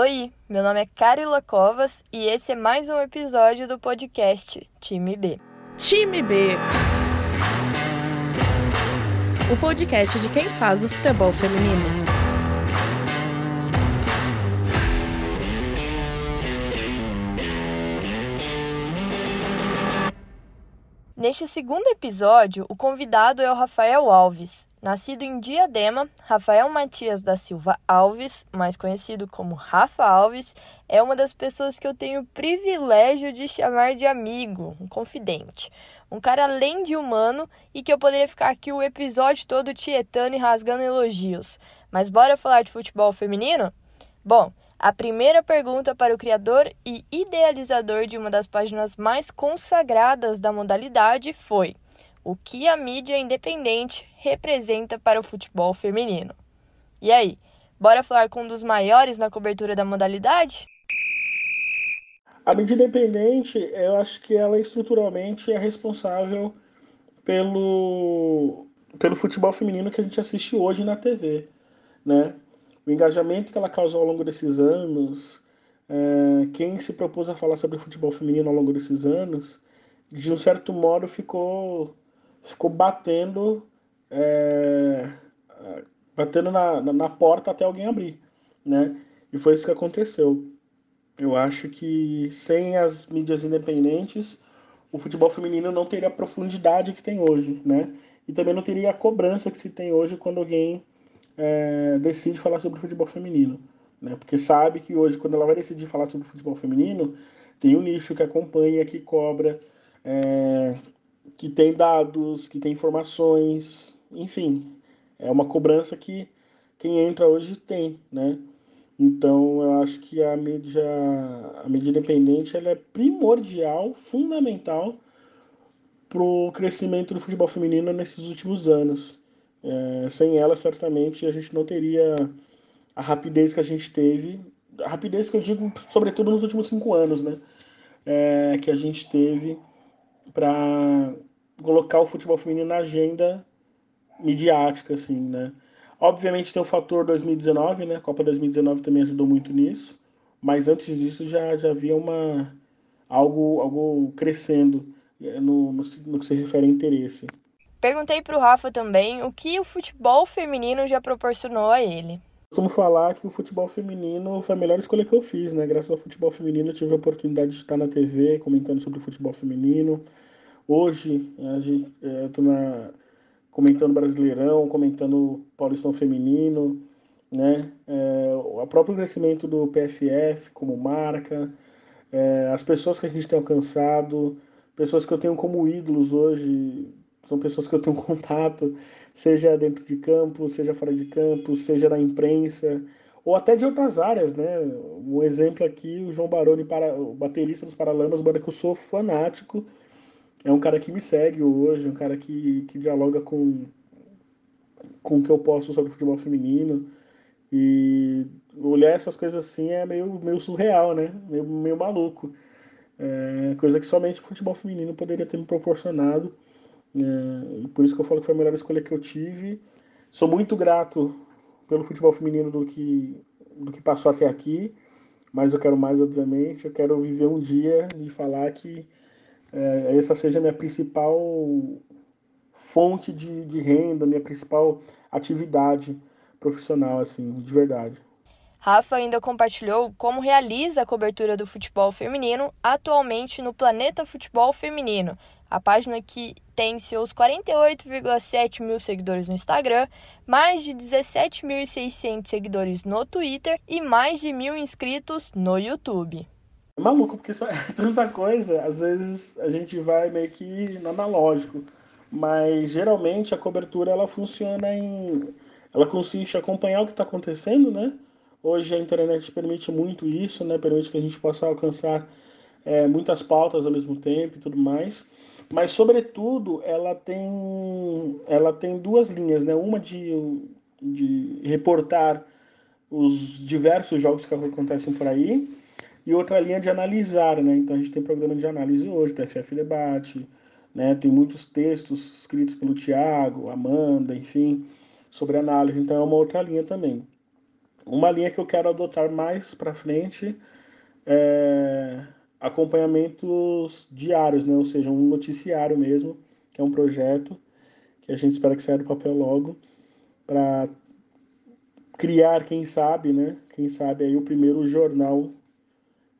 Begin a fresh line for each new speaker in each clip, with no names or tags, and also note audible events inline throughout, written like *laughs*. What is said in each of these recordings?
Oi, meu nome é Carila Covas e esse é mais um episódio do podcast Time B.
Time B. O podcast de quem faz o futebol feminino.
Neste segundo episódio, o convidado é o Rafael Alves. Nascido em Diadema, Rafael Matias da Silva Alves, mais conhecido como Rafa Alves, é uma das pessoas que eu tenho o privilégio de chamar de amigo, um confidente. Um cara além de humano e que eu poderia ficar aqui o episódio todo tietando e rasgando elogios. Mas bora falar de futebol feminino? Bom, a primeira pergunta para o criador e idealizador de uma das páginas mais consagradas da modalidade foi: o que a mídia independente representa para o futebol feminino? E aí, bora falar com um dos maiores na cobertura da modalidade?
A mídia independente, eu acho que ela estruturalmente é responsável pelo, pelo futebol feminino que a gente assiste hoje na TV, né? O engajamento que ela causou ao longo desses anos, é, quem se propôs a falar sobre futebol feminino ao longo desses anos, de um certo modo ficou, ficou batendo, é, batendo na, na, porta até alguém abrir, né? E foi isso que aconteceu. Eu acho que sem as mídias independentes, o futebol feminino não teria a profundidade que tem hoje, né? E também não teria a cobrança que se tem hoje quando alguém é, decide falar sobre futebol feminino. Né? Porque sabe que hoje, quando ela vai decidir falar sobre futebol feminino, tem um nicho que acompanha, que cobra, é, que tem dados, que tem informações, enfim. É uma cobrança que quem entra hoje tem, né? Então, eu acho que a mídia, a mídia independente ela é primordial, fundamental para o crescimento do futebol feminino nesses últimos anos. É, sem ela, certamente, a gente não teria a rapidez que a gente teve. A rapidez que eu digo, sobretudo nos últimos cinco anos, né? É, que a gente teve para colocar o futebol feminino na agenda midiática, assim, né? Obviamente tem o fator 2019, né? A Copa 2019 também ajudou muito nisso, mas antes disso já, já havia uma algo, algo crescendo é, no, no, no que se refere a interesse.
Perguntei para o Rafa também o que o futebol feminino já proporcionou a ele.
Costumo falar que o futebol feminino foi a melhor escolha que eu fiz, né? Graças ao futebol feminino eu tive a oportunidade de estar na TV comentando sobre o futebol feminino. Hoje eu estou na comentando Brasileirão, comentando Paulistão Feminino, né? É, o próprio crescimento do PFF como marca, é, as pessoas que a gente tem alcançado, pessoas que eu tenho como ídolos hoje, são pessoas que eu tenho *laughs* contato, seja dentro de campo, seja fora de campo, seja na imprensa, ou até de outras áreas, né? Um exemplo aqui, o João Baroni, para, o baterista dos Paralamas, banda que eu sou fanático, é um cara que me segue hoje, um cara que, que dialoga com, com o que eu posto sobre futebol feminino, e olhar essas coisas assim é meio, meio surreal, né? Meio, meio maluco. É, coisa que somente o futebol feminino poderia ter me proporcionado. É, por isso que eu falo que foi a melhor escolha que eu tive. Sou muito grato pelo futebol feminino do que, do que passou até aqui, mas eu quero mais, obviamente. Eu quero viver um dia e falar que é, essa seja a minha principal fonte de, de renda, minha principal atividade profissional, assim, de verdade.
Rafa ainda compartilhou como realiza a cobertura do futebol feminino atualmente no Planeta Futebol Feminino, a página que tem seus 48,7 mil seguidores no Instagram, mais de 17.600 seguidores no Twitter e mais de mil inscritos no YouTube.
É maluco, porque isso é *laughs* tanta coisa, às vezes a gente vai meio que no analógico, mas geralmente a cobertura ela funciona em. Ela consiste em acompanhar o que está acontecendo, né? Hoje a internet permite muito isso, né? Permite que a gente possa alcançar é, muitas pautas ao mesmo tempo e tudo mais. Mas, sobretudo, ela tem, ela tem duas linhas, né? Uma de, de reportar os diversos jogos que acontecem por aí e outra linha de analisar, né? Então a gente tem programa de análise hoje, PFF Debate, né? Tem muitos textos escritos pelo Tiago, Amanda, enfim, sobre análise. Então é uma outra linha também. Uma linha que eu quero adotar mais para frente é acompanhamentos diários, né? Ou seja, um noticiário mesmo, que é um projeto que a gente espera que saia do papel logo, para criar, quem sabe, né? Quem sabe aí o primeiro jornal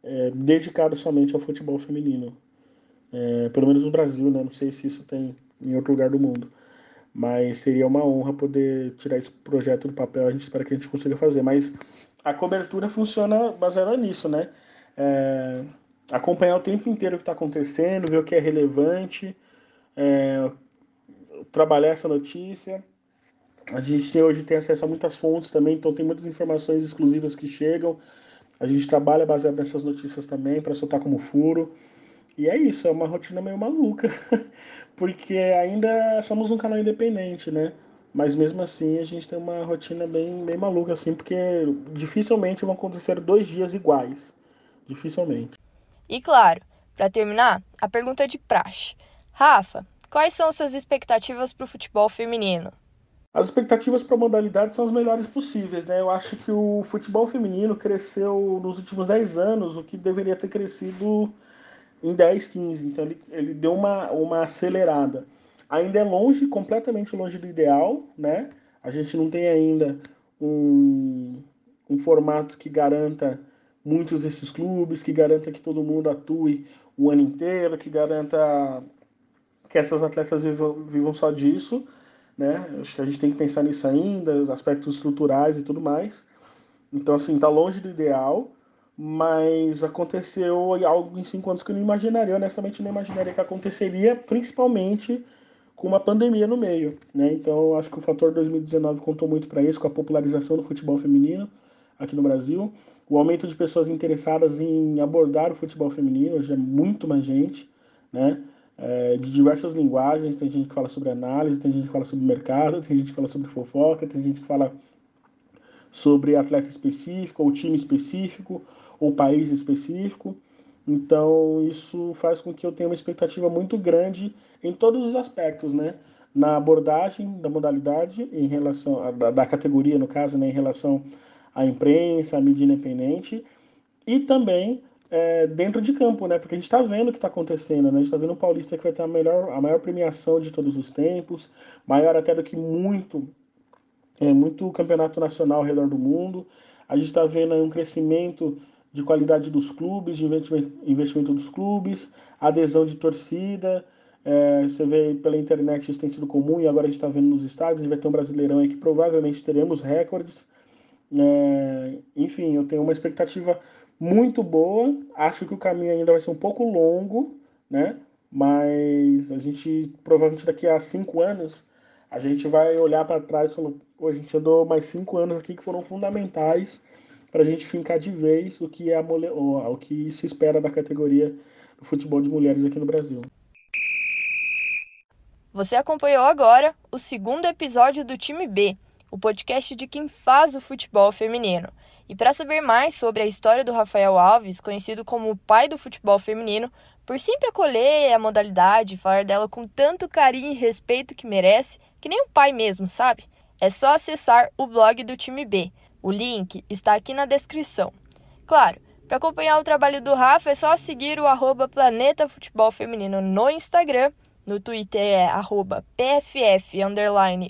é, dedicado somente ao futebol feminino. É, pelo menos no Brasil, né? Não sei se isso tem em outro lugar do mundo. Mas seria uma honra poder tirar esse projeto do papel. A gente espera que a gente consiga fazer. Mas a cobertura funciona baseada nisso, né? É, acompanhar o tempo inteiro o que está acontecendo, ver o que é relevante, é, trabalhar essa notícia. A gente hoje tem acesso a muitas fontes também, então tem muitas informações exclusivas que chegam. A gente trabalha baseado nessas notícias também para soltar como furo. E é isso, é uma rotina meio maluca, *laughs* porque ainda somos um canal independente, né? Mas mesmo assim a gente tem uma rotina bem, bem maluca, assim, porque dificilmente vão acontecer dois dias iguais. Dificilmente.
E claro, para terminar, a pergunta de praxe. Rafa, quais são suas expectativas para o futebol feminino?
As expectativas para a modalidade são as melhores possíveis, né? Eu acho que o futebol feminino cresceu nos últimos 10 anos, o que deveria ter crescido em 10, 15. Então ele, ele deu uma, uma acelerada. Ainda é longe, completamente longe do ideal, né? A gente não tem ainda um, um formato que garanta muitos desses clubes, que garanta que todo mundo atue o ano inteiro, que garanta que essas atletas vivam, vivam só disso né? Acho que a gente tem que pensar nisso ainda, os aspectos estruturais e tudo mais. Então, assim, tá longe do ideal, mas aconteceu algo em cinco anos que eu não imaginaria, honestamente não imaginaria que aconteceria, principalmente com uma pandemia no meio, né? Então, acho que o fator 2019 contou muito para isso, com a popularização do futebol feminino aqui no Brasil, o aumento de pessoas interessadas em abordar o futebol feminino, hoje é muito mais gente, né? é, de diversas linguagens. Tem gente que fala sobre análise, tem gente que fala sobre mercado, tem gente que fala sobre fofoca, tem gente que fala sobre atleta específico, ou time específico, ou país específico. Então, isso faz com que eu tenha uma expectativa muito grande em todos os aspectos, né? Na abordagem da modalidade, em relação a, da, da categoria, no caso, né? em relação à imprensa, à mídia independente, e também é, dentro de campo, né? Porque a gente está vendo o que está acontecendo, né? A gente está vendo o Paulista que vai ter a, melhor, a maior premiação de todos os tempos, maior até do que muito, é, muito campeonato nacional ao redor do mundo. A gente está vendo um crescimento de qualidade dos clubes, de investimento, investimento dos clubes, adesão de torcida. É, você vê pela internet isso tem sido comum e agora a gente está vendo nos estádios. Gente vai ter um brasileirão aí que provavelmente teremos recordes. É, enfim, eu tenho uma expectativa muito boa. Acho que o caminho ainda vai ser um pouco longo, né? Mas a gente, provavelmente daqui a cinco anos, a gente vai olhar para trás e falar, a gente andou mais cinco anos aqui que foram fundamentais para a gente fincar de vez o que é o que se espera da categoria do futebol de mulheres aqui no Brasil.
Você acompanhou agora o segundo episódio do Time B, o podcast de quem faz o futebol feminino. E para saber mais sobre a história do Rafael Alves, conhecido como o pai do futebol feminino, por sempre acolher a modalidade falar dela com tanto carinho e respeito que merece, que nem um pai mesmo, sabe? É só acessar o blog do time B. O link está aqui na descrição. Claro, para acompanhar o trabalho do Rafa é só seguir o arroba Planeta Futebol Feminino no Instagram, no Twitter é arroba PFF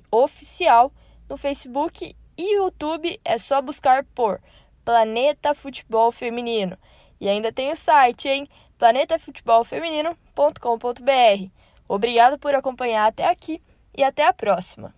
oficial, no Facebook e YouTube é só buscar por Planeta Futebol Feminino. E ainda tem o site, hein? planetafutebolfeminino.com.br. Obrigado por acompanhar até aqui e até a próxima.